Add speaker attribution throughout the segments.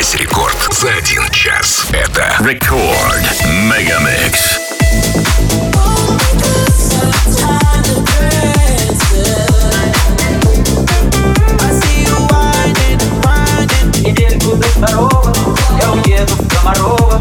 Speaker 1: Здесь рекорд за один час. Это Рекорд Мегамикс.
Speaker 2: Недельку до второго я уеду в Комарово.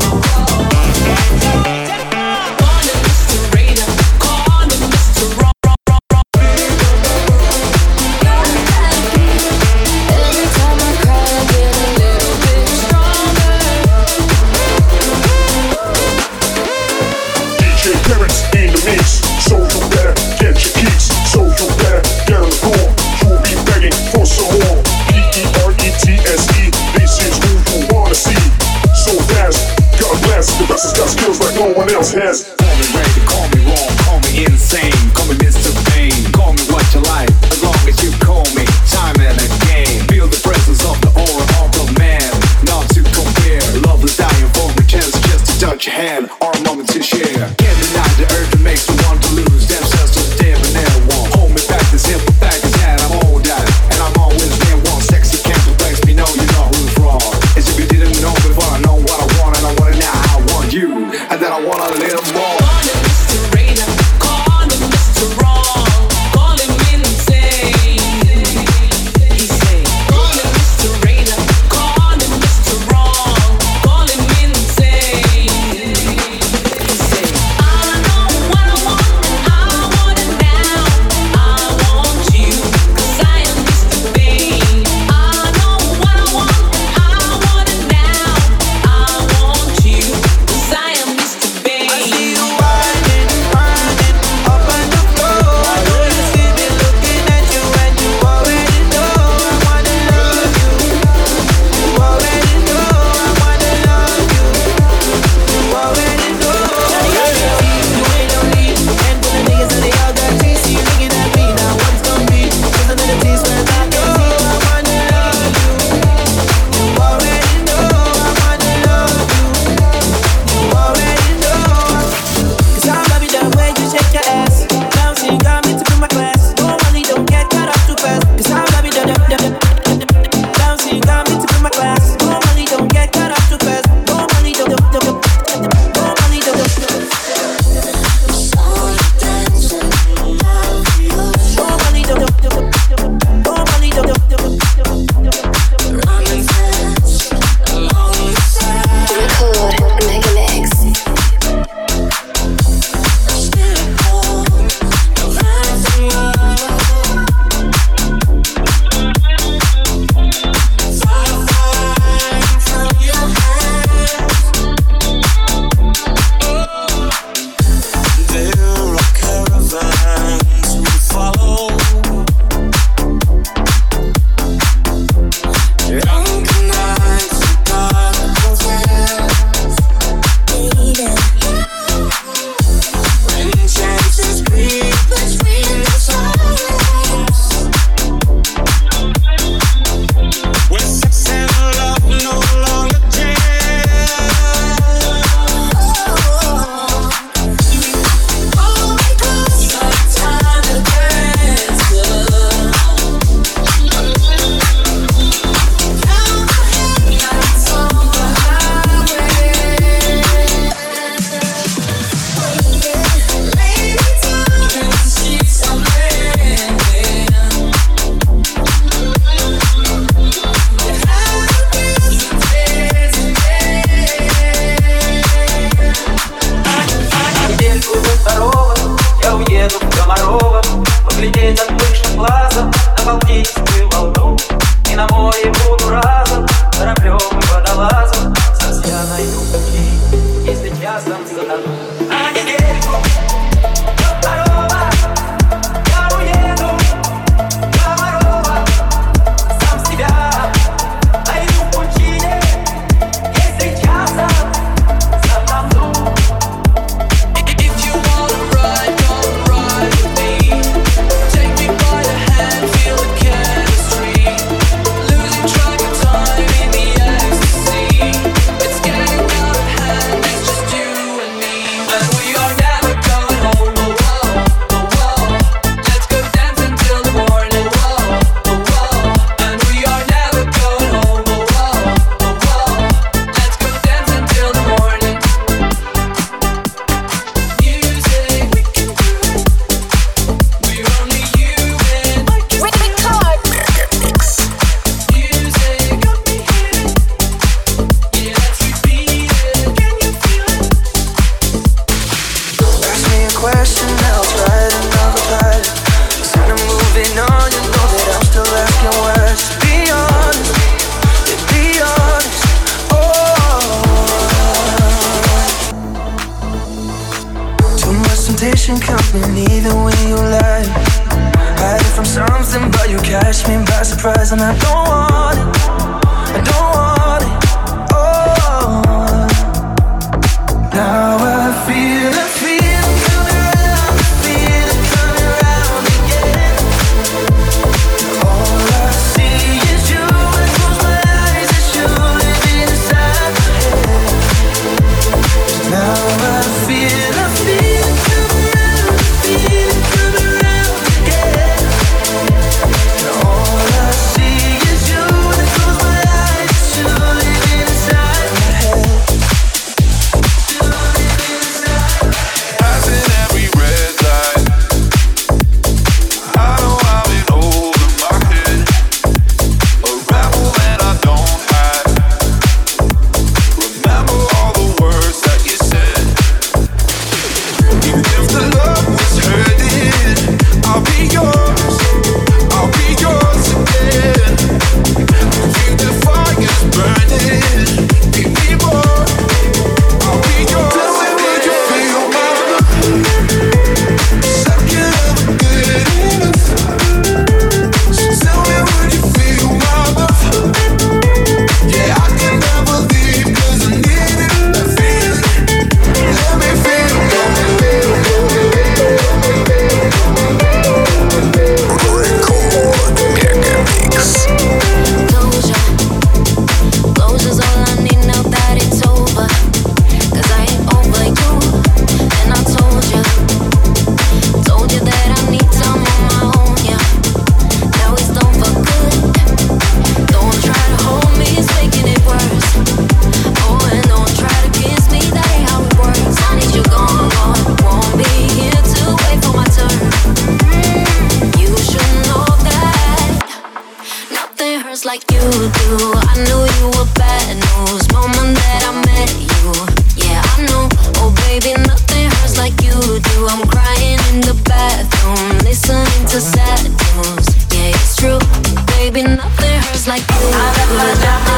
Speaker 3: gotta.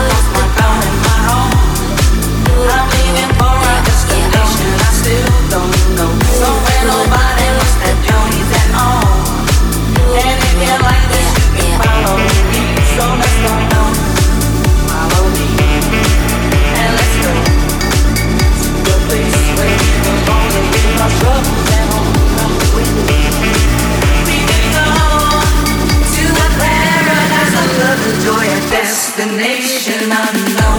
Speaker 3: unknown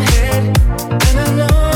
Speaker 4: head, and I know.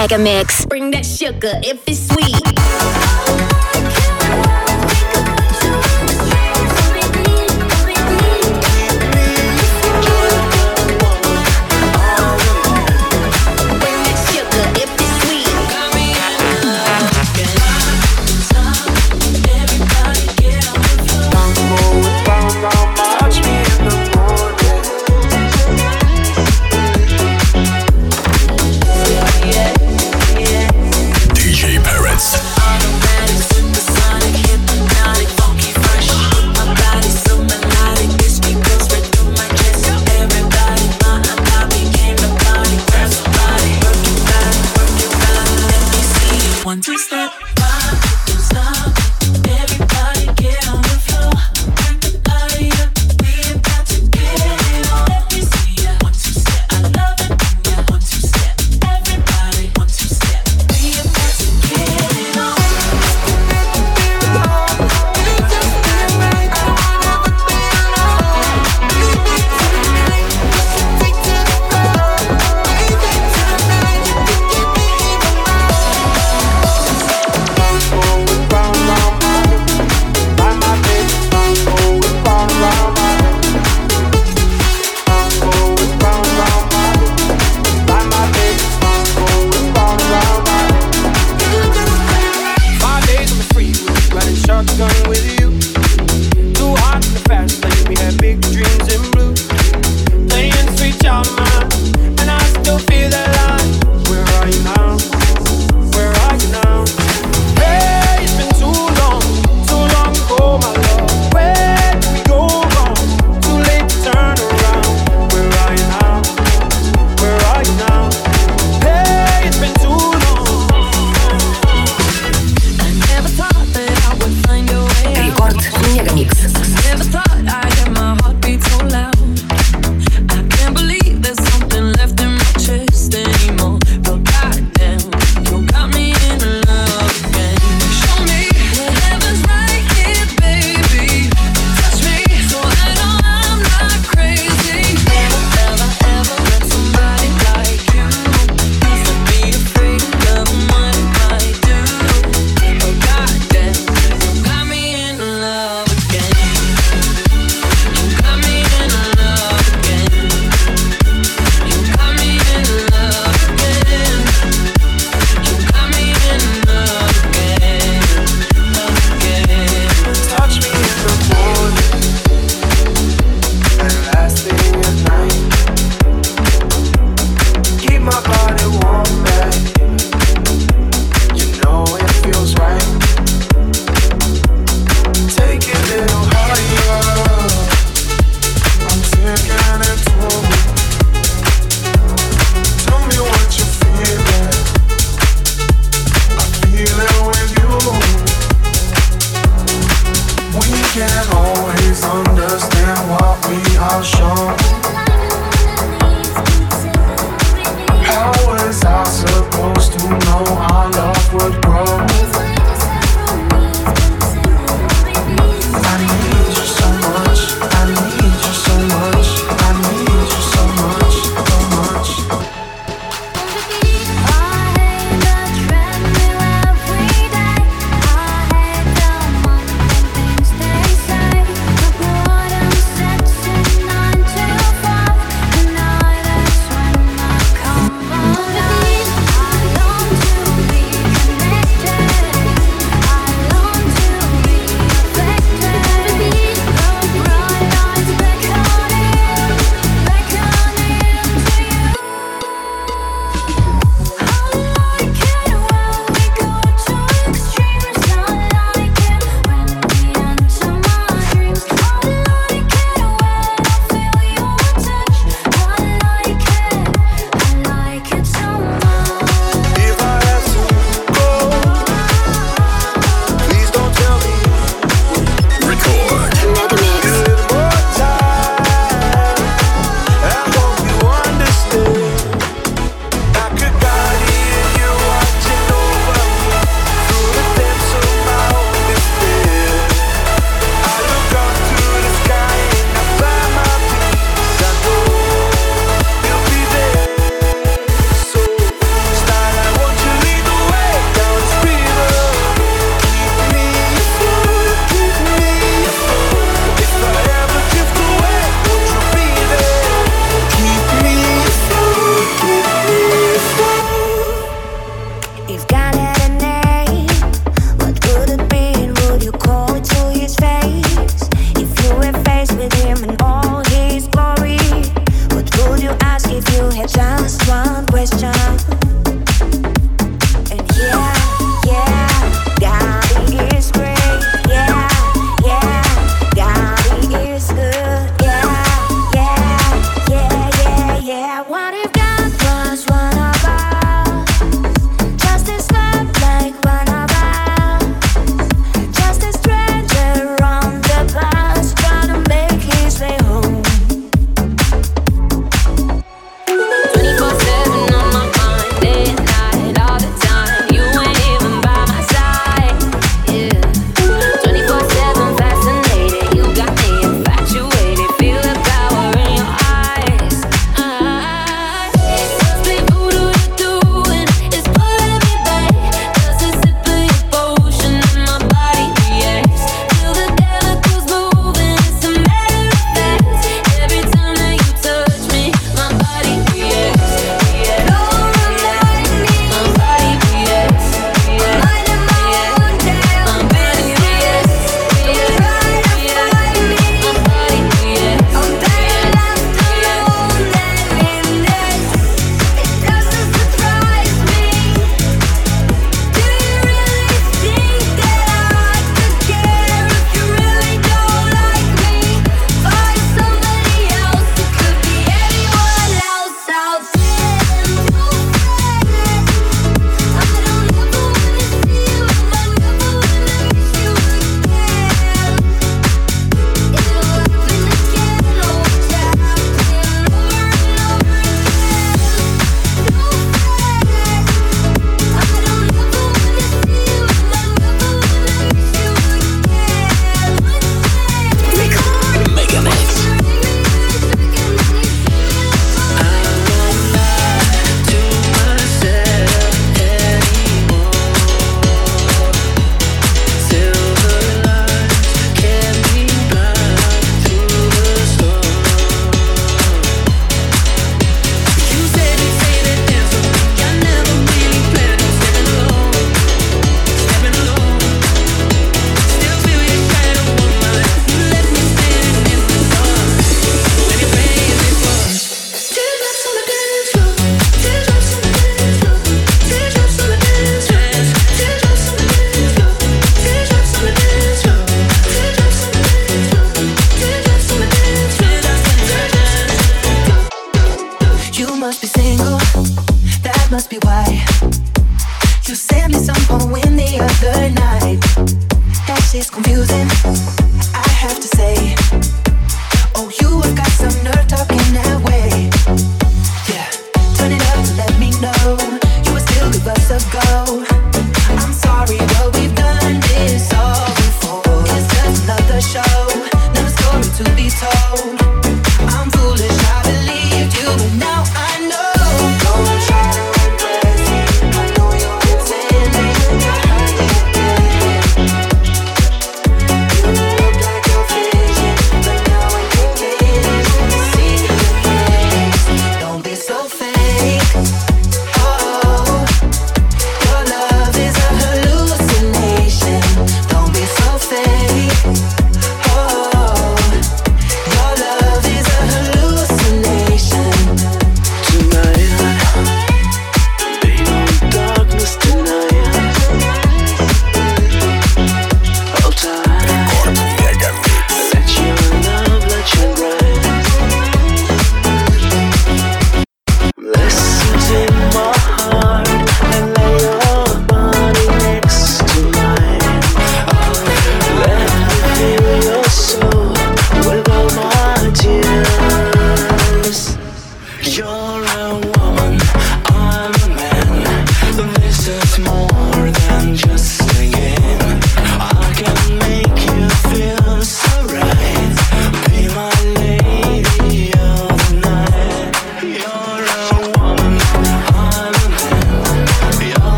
Speaker 5: Mega Mix.
Speaker 6: Bring that sugar if it's sweet.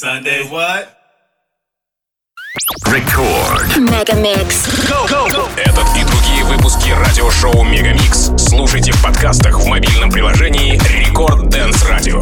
Speaker 7: Sunday what?
Speaker 1: Рекорд.
Speaker 5: Мегамикс.
Speaker 8: Этот и другие выпуски радиошоу Мегамикс слушайте в подкастах в мобильном приложении Рекорд Дэнс Радио.